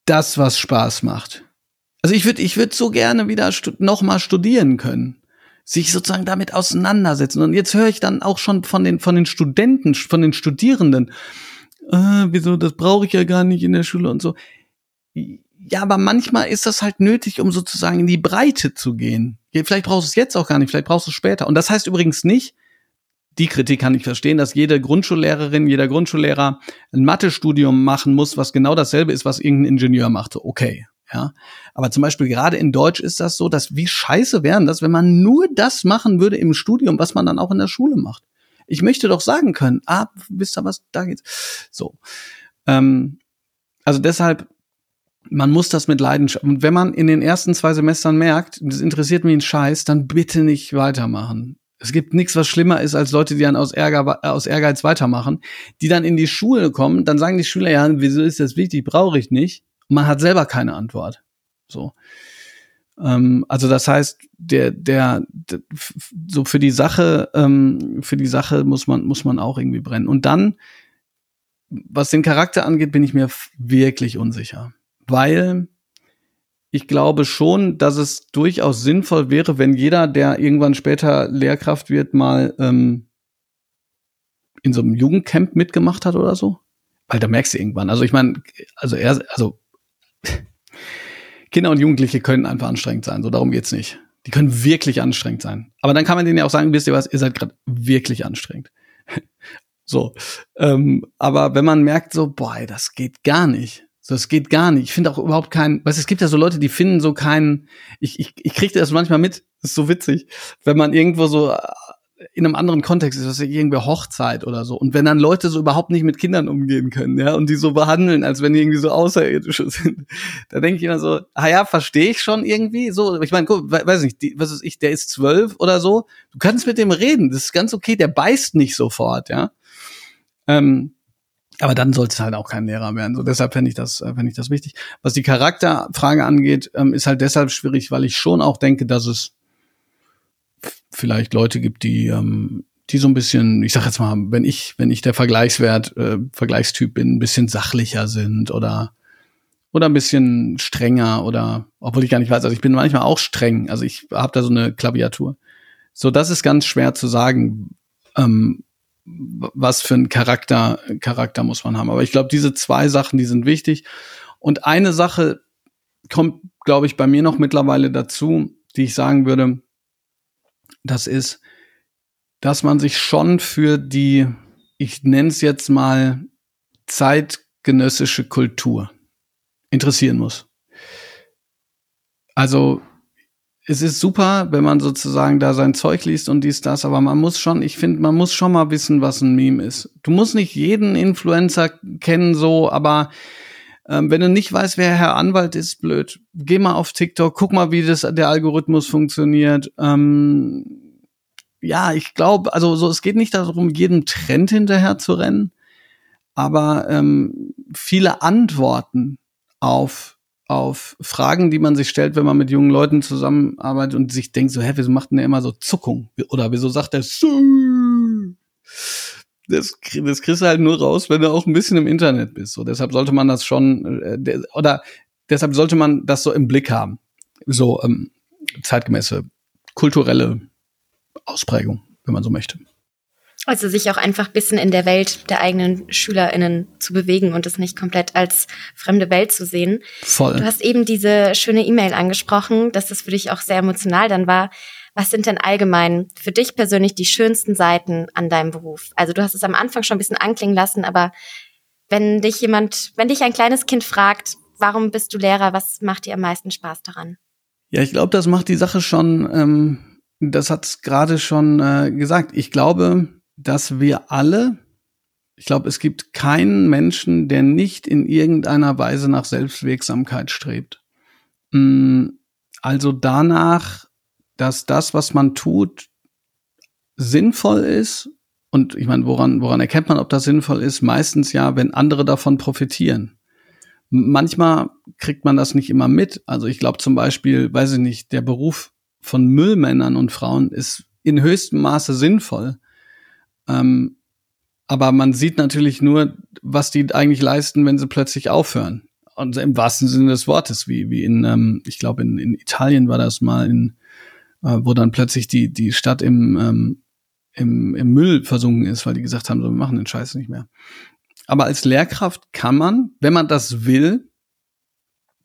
das, was Spaß macht. Also ich würde, ich würde so gerne wieder stu noch mal studieren können, sich sozusagen damit auseinandersetzen. Und jetzt höre ich dann auch schon von den von den Studenten, von den Studierenden, äh, wieso, das brauche ich ja gar nicht in der Schule und so. Ja, aber manchmal ist das halt nötig, um sozusagen in die Breite zu gehen. Vielleicht brauchst du es jetzt auch gar nicht, vielleicht brauchst du es später. Und das heißt übrigens nicht, die Kritik kann ich verstehen, dass jede Grundschullehrerin, jeder Grundschullehrer ein Mathestudium machen muss, was genau dasselbe ist, was irgendein Ingenieur machte. Okay. Ja, aber zum Beispiel gerade in Deutsch ist das so, dass wie scheiße wären das, wenn man nur das machen würde im Studium, was man dann auch in der Schule macht. Ich möchte doch sagen können, ah, wisst ihr was, da geht's. So. Ähm, also deshalb, man muss das mit Leidenschaft. Und wenn man in den ersten zwei Semestern merkt, das interessiert mich ein Scheiß, dann bitte nicht weitermachen. Es gibt nichts, was schlimmer ist, als Leute, die dann aus, Ärger, aus Ehrgeiz weitermachen, die dann in die Schule kommen, dann sagen die Schüler, ja, wieso ist das wichtig, brauche ich nicht. Und man hat selber keine Antwort. So. Ähm, also das heißt, der, der, der, so für die Sache, ähm, für die Sache muss man, muss man auch irgendwie brennen. Und dann, was den Charakter angeht, bin ich mir wirklich unsicher. Weil ich glaube schon, dass es durchaus sinnvoll wäre, wenn jeder, der irgendwann später Lehrkraft wird, mal ähm, in so einem Jugendcamp mitgemacht hat oder so. Weil da merkst du irgendwann. Also ich meine, also er, also Kinder und Jugendliche können einfach anstrengend sein. So, darum geht's nicht. Die können wirklich anstrengend sein. Aber dann kann man denen ja auch sagen, wisst ihr was, ihr seid gerade wirklich anstrengend. so. Ähm, aber wenn man merkt so, boah, das geht gar nicht. So, das geht gar nicht. Ich finde auch überhaupt keinen, weißt es gibt ja so Leute, die finden so keinen, ich, ich, ich kriege das manchmal mit, das ist so witzig, wenn man irgendwo so in einem anderen Kontext ist, ja irgendwie Hochzeit oder so. Und wenn dann Leute so überhaupt nicht mit Kindern umgehen können, ja, und die so behandeln, als wenn die irgendwie so Außerirdische sind, da denke ich immer so, ah ja, verstehe ich schon irgendwie. So, ich meine, guck, weiß nicht, die, was ist ich, der ist zwölf oder so. Du kannst mit dem reden, das ist ganz okay, der beißt nicht sofort, ja. Ähm, aber dann sollte es halt auch kein Lehrer werden. So deshalb fände ich das, äh, fände ich das wichtig. Was die Charakterfrage angeht, ähm, ist halt deshalb schwierig, weil ich schon auch denke, dass es vielleicht Leute gibt, die, ähm, die so ein bisschen, ich sag jetzt mal, wenn ich, wenn ich der Vergleichswert, äh, Vergleichstyp bin, ein bisschen sachlicher sind oder oder ein bisschen strenger oder obwohl ich gar nicht weiß, also ich bin manchmal auch streng, also ich habe da so eine Klaviatur. So, das ist ganz schwer zu sagen, ähm, was für ein Charakter Charakter muss man haben. Aber ich glaube, diese zwei Sachen, die sind wichtig. Und eine Sache kommt, glaube ich, bei mir noch mittlerweile dazu, die ich sagen würde, das ist, dass man sich schon für die, ich nenne es jetzt mal, zeitgenössische Kultur interessieren muss. Also es ist super, wenn man sozusagen da sein Zeug liest und dies, das, aber man muss schon, ich finde, man muss schon mal wissen, was ein Meme ist. Du musst nicht jeden Influencer kennen, so, aber ähm, wenn du nicht weißt, wer Herr Anwalt ist, blöd. Geh mal auf TikTok, guck mal, wie das der Algorithmus funktioniert. Ähm, ja, ich glaube, also so, es geht nicht darum, jedem Trend hinterher zu rennen, aber ähm, viele Antworten auf auf Fragen, die man sich stellt, wenn man mit jungen Leuten zusammenarbeitet und sich denkt so, hä, wieso macht denn der immer so Zuckung? Oder wieso sagt der das, das kriegst du halt nur raus, wenn du auch ein bisschen im Internet bist. So, deshalb sollte man das schon, äh, oder deshalb sollte man das so im Blick haben. So ähm, zeitgemäße kulturelle Ausprägung, wenn man so möchte. Also sich auch einfach bisschen in der Welt der eigenen SchülerInnen zu bewegen und es nicht komplett als fremde Welt zu sehen. Voll. Du hast eben diese schöne E-Mail angesprochen, dass das für dich auch sehr emotional dann war. Was sind denn allgemein für dich persönlich die schönsten Seiten an deinem Beruf? Also du hast es am Anfang schon ein bisschen anklingen lassen, aber wenn dich jemand, wenn dich ein kleines Kind fragt, warum bist du Lehrer, was macht dir am meisten Spaß daran? Ja, ich glaube, das macht die Sache schon, ähm, das hat es gerade schon äh, gesagt. Ich glaube, dass wir alle, ich glaube, es gibt keinen Menschen, der nicht in irgendeiner Weise nach Selbstwirksamkeit strebt. Mm, also danach, dass das, was man tut, sinnvoll ist. Und ich meine, woran, woran erkennt man, ob das sinnvoll ist? Meistens ja, wenn andere davon profitieren. Manchmal kriegt man das nicht immer mit. Also ich glaube zum Beispiel, weiß ich nicht, der Beruf von Müllmännern und Frauen ist in höchstem Maße sinnvoll. Ähm, aber man sieht natürlich nur, was die eigentlich leisten, wenn sie plötzlich aufhören. Und im wahrsten Sinne des Wortes, wie, wie in, ähm, ich glaube, in, in Italien war das mal in, äh, wo dann plötzlich die, die Stadt im, ähm, im, im Müll versunken ist, weil die gesagt haben, so, wir machen den Scheiß nicht mehr. Aber als Lehrkraft kann man, wenn man das will,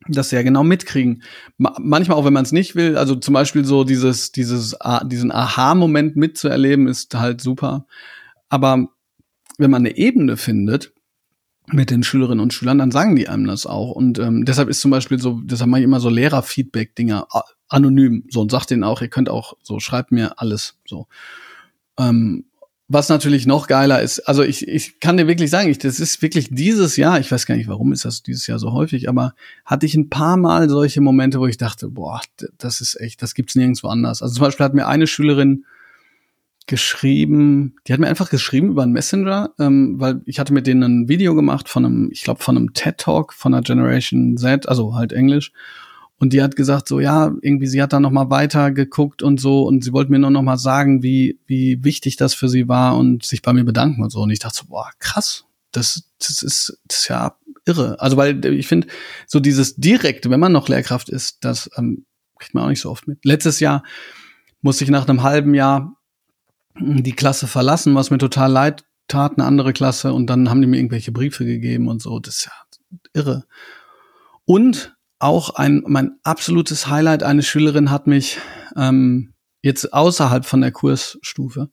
das sehr genau mitkriegen. Ma manchmal auch, wenn man es nicht will. Also zum Beispiel so dieses, dieses, diesen Aha-Moment mitzuerleben, ist halt super. Aber wenn man eine Ebene findet mit den Schülerinnen und Schülern, dann sagen die einem das auch. Und ähm, deshalb ist zum Beispiel so, deshalb mache ich immer so Lehrer-Feedback-Dinger anonym. So und sagt denen auch, ihr könnt auch so, schreibt mir alles so. Ähm, was natürlich noch geiler ist, also ich, ich kann dir wirklich sagen, ich, das ist wirklich dieses Jahr, ich weiß gar nicht, warum ist das dieses Jahr so häufig, aber hatte ich ein paar Mal solche Momente, wo ich dachte, boah, das ist echt, das gibt's nirgendwo anders. Also zum Beispiel hat mir eine Schülerin geschrieben, die hat mir einfach geschrieben über einen Messenger, ähm, weil ich hatte mit denen ein Video gemacht von einem, ich glaube, von einem TED Talk von der Generation Z, also halt Englisch. Und die hat gesagt, so ja, irgendwie, sie hat da noch mal weiter geguckt und so und sie wollte mir nur noch mal sagen, wie, wie wichtig das für sie war und sich bei mir bedanken und so. Und ich dachte so, boah, krass, das, das, ist, das ist ja irre. Also, weil ich finde, so dieses Direkte, wenn man noch Lehrkraft ist, das ähm, kriegt man auch nicht so oft mit. Letztes Jahr musste ich nach einem halben Jahr die Klasse verlassen, was mir total leid tat, eine andere Klasse, und dann haben die mir irgendwelche Briefe gegeben und so. Das ist ja irre. Und auch ein mein absolutes Highlight. Eine Schülerin hat mich ähm, jetzt außerhalb von der Kursstufe,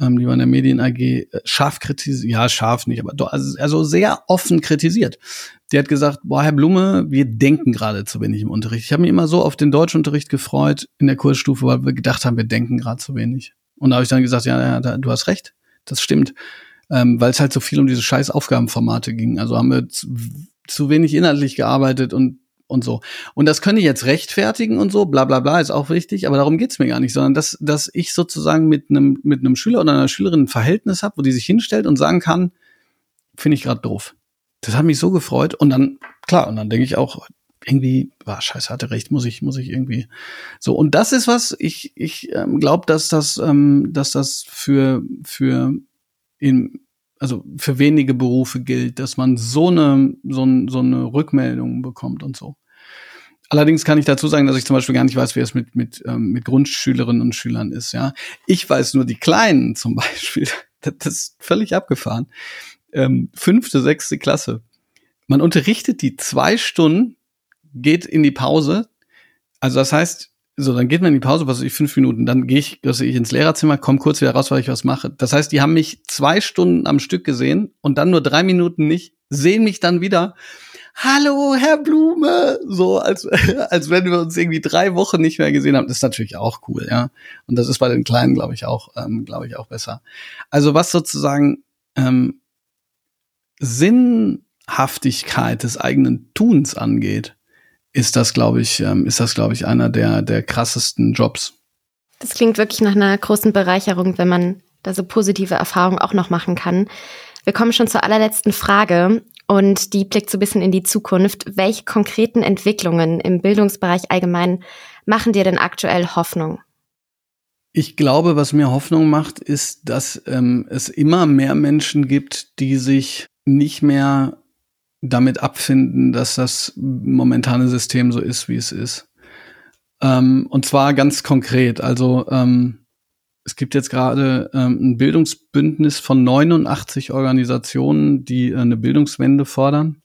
ähm, die war in der Medien AG, äh, scharf kritisiert, ja scharf nicht, aber doch, also, also sehr offen kritisiert. Die hat gesagt, boah Herr Blume, wir denken gerade zu wenig im Unterricht. Ich habe mich immer so auf den Deutschunterricht gefreut in der Kursstufe, weil wir gedacht haben, wir denken gerade zu wenig. Und da habe ich dann gesagt, ja, ja, du hast recht, das stimmt. Ähm, Weil es halt so viel um diese scheiß Aufgabenformate ging. Also haben wir zu, zu wenig inhaltlich gearbeitet und und so. Und das können die jetzt rechtfertigen und so, bla bla bla, ist auch wichtig, aber darum geht's mir gar nicht, sondern dass, dass ich sozusagen mit einem mit einem Schüler oder einer Schülerin ein Verhältnis habe, wo die sich hinstellt und sagen kann, finde ich gerade doof. Das hat mich so gefreut. Und dann, klar, und dann denke ich auch, irgendwie, war scheiße, hatte recht, muss ich, muss ich irgendwie. So, und das ist was, ich, ich ähm, glaube, dass das, ähm, dass das für, für in, also für wenige Berufe gilt, dass man so eine, so, so eine Rückmeldung bekommt und so. Allerdings kann ich dazu sagen, dass ich zum Beispiel gar nicht weiß, wie es mit, mit, ähm, mit Grundschülerinnen und Schülern ist, ja. Ich weiß nur die Kleinen zum Beispiel. Das ist völlig abgefahren. Ähm, fünfte, sechste Klasse. Man unterrichtet die zwei Stunden geht in die Pause. Also das heißt, so, dann geht man in die Pause, was weiß ich, fünf Minuten, dann gehe ich, was ich ins Lehrerzimmer, komme kurz wieder raus, weil ich was mache. Das heißt, die haben mich zwei Stunden am Stück gesehen und dann nur drei Minuten nicht, sehen mich dann wieder. Hallo, Herr Blume! So, als, als wenn wir uns irgendwie drei Wochen nicht mehr gesehen haben. Das ist natürlich auch cool, ja. Und das ist bei den Kleinen, glaube ich, auch, ähm, glaube ich, auch besser. Also was sozusagen ähm, Sinnhaftigkeit des eigenen Tuns angeht, ist das, glaube ich, ähm, ist das, glaube ich, einer der, der krassesten Jobs. Das klingt wirklich nach einer großen Bereicherung, wenn man da so positive Erfahrungen auch noch machen kann. Wir kommen schon zur allerletzten Frage und die blickt so ein bisschen in die Zukunft. Welche konkreten Entwicklungen im Bildungsbereich allgemein machen dir denn aktuell Hoffnung? Ich glaube, was mir Hoffnung macht, ist, dass ähm, es immer mehr Menschen gibt, die sich nicht mehr damit abfinden, dass das momentane System so ist, wie es ist. Ähm, und zwar ganz konkret. Also ähm, es gibt jetzt gerade ähm, ein Bildungsbündnis von 89 Organisationen, die äh, eine Bildungswende fordern.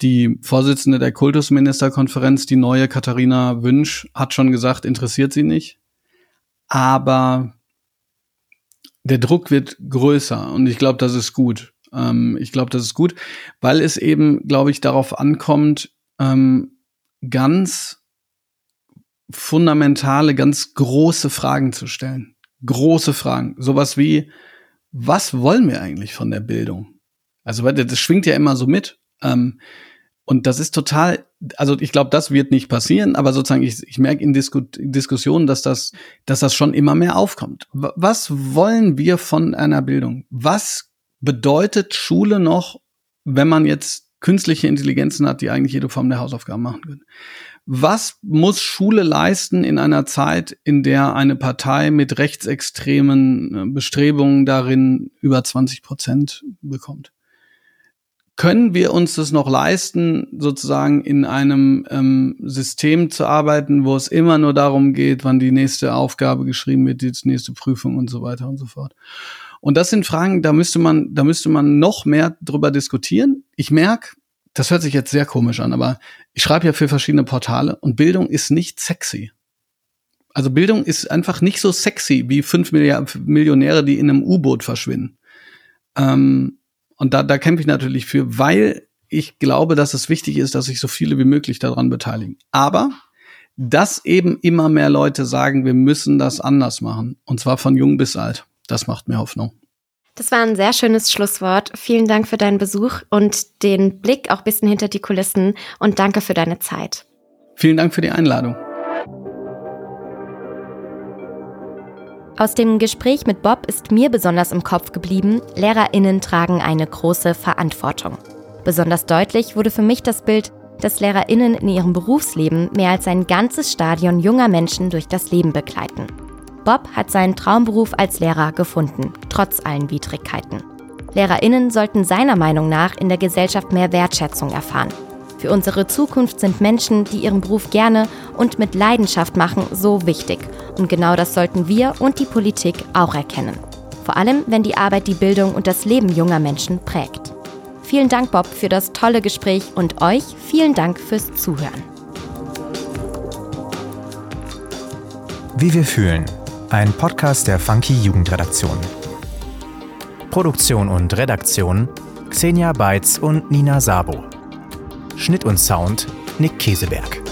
Die Vorsitzende der Kultusministerkonferenz, die neue Katharina Wünsch, hat schon gesagt, interessiert sie nicht. Aber der Druck wird größer und ich glaube, das ist gut. Ähm, ich glaube, das ist gut, weil es eben, glaube ich, darauf ankommt, ähm, ganz fundamentale, ganz große Fragen zu stellen. Große Fragen. Sowas wie, was wollen wir eigentlich von der Bildung? Also, das schwingt ja immer so mit. Ähm, und das ist total, also ich glaube, das wird nicht passieren, aber sozusagen, ich, ich merke in Disku Diskussionen, dass das, dass das schon immer mehr aufkommt. Was wollen wir von einer Bildung? Was bedeutet Schule noch, wenn man jetzt künstliche Intelligenzen hat, die eigentlich jede Form der Hausaufgaben machen können? Was muss Schule leisten in einer Zeit, in der eine Partei mit rechtsextremen äh, Bestrebungen darin über 20 Prozent bekommt? Können wir uns das noch leisten, sozusagen in einem ähm, System zu arbeiten, wo es immer nur darum geht, wann die nächste Aufgabe geschrieben wird, die nächste Prüfung und so weiter und so fort? Und das sind Fragen, da müsste man, da müsste man noch mehr drüber diskutieren. Ich merke, das hört sich jetzt sehr komisch an, aber ich schreibe ja für verschiedene Portale und Bildung ist nicht sexy. Also Bildung ist einfach nicht so sexy wie fünf Millionäre, die in einem U-Boot verschwinden. Ähm, und da, da kämpfe ich natürlich für, weil ich glaube, dass es wichtig ist, dass sich so viele wie möglich daran beteiligen. Aber dass eben immer mehr Leute sagen, wir müssen das anders machen. Und zwar von jung bis alt das macht mir Hoffnung. Das war ein sehr schönes Schlusswort. Vielen Dank für deinen Besuch und den Blick auch ein bisschen hinter die Kulissen und danke für deine Zeit. Vielen Dank für die Einladung. Aus dem Gespräch mit Bob ist mir besonders im Kopf geblieben, Lehrerinnen tragen eine große Verantwortung. Besonders deutlich wurde für mich das Bild, dass Lehrerinnen in ihrem Berufsleben mehr als ein ganzes Stadion junger Menschen durch das Leben begleiten. Bob hat seinen Traumberuf als Lehrer gefunden, trotz allen Widrigkeiten. Lehrerinnen sollten seiner Meinung nach in der Gesellschaft mehr Wertschätzung erfahren. Für unsere Zukunft sind Menschen, die ihren Beruf gerne und mit Leidenschaft machen, so wichtig. Und genau das sollten wir und die Politik auch erkennen. Vor allem, wenn die Arbeit die Bildung und das Leben junger Menschen prägt. Vielen Dank, Bob, für das tolle Gespräch und euch vielen Dank fürs Zuhören. Wie wir fühlen ein Podcast der Funky Jugendredaktion. Produktion und Redaktion Xenia Beitz und Nina Sabo. Schnitt und Sound Nick Käseberg.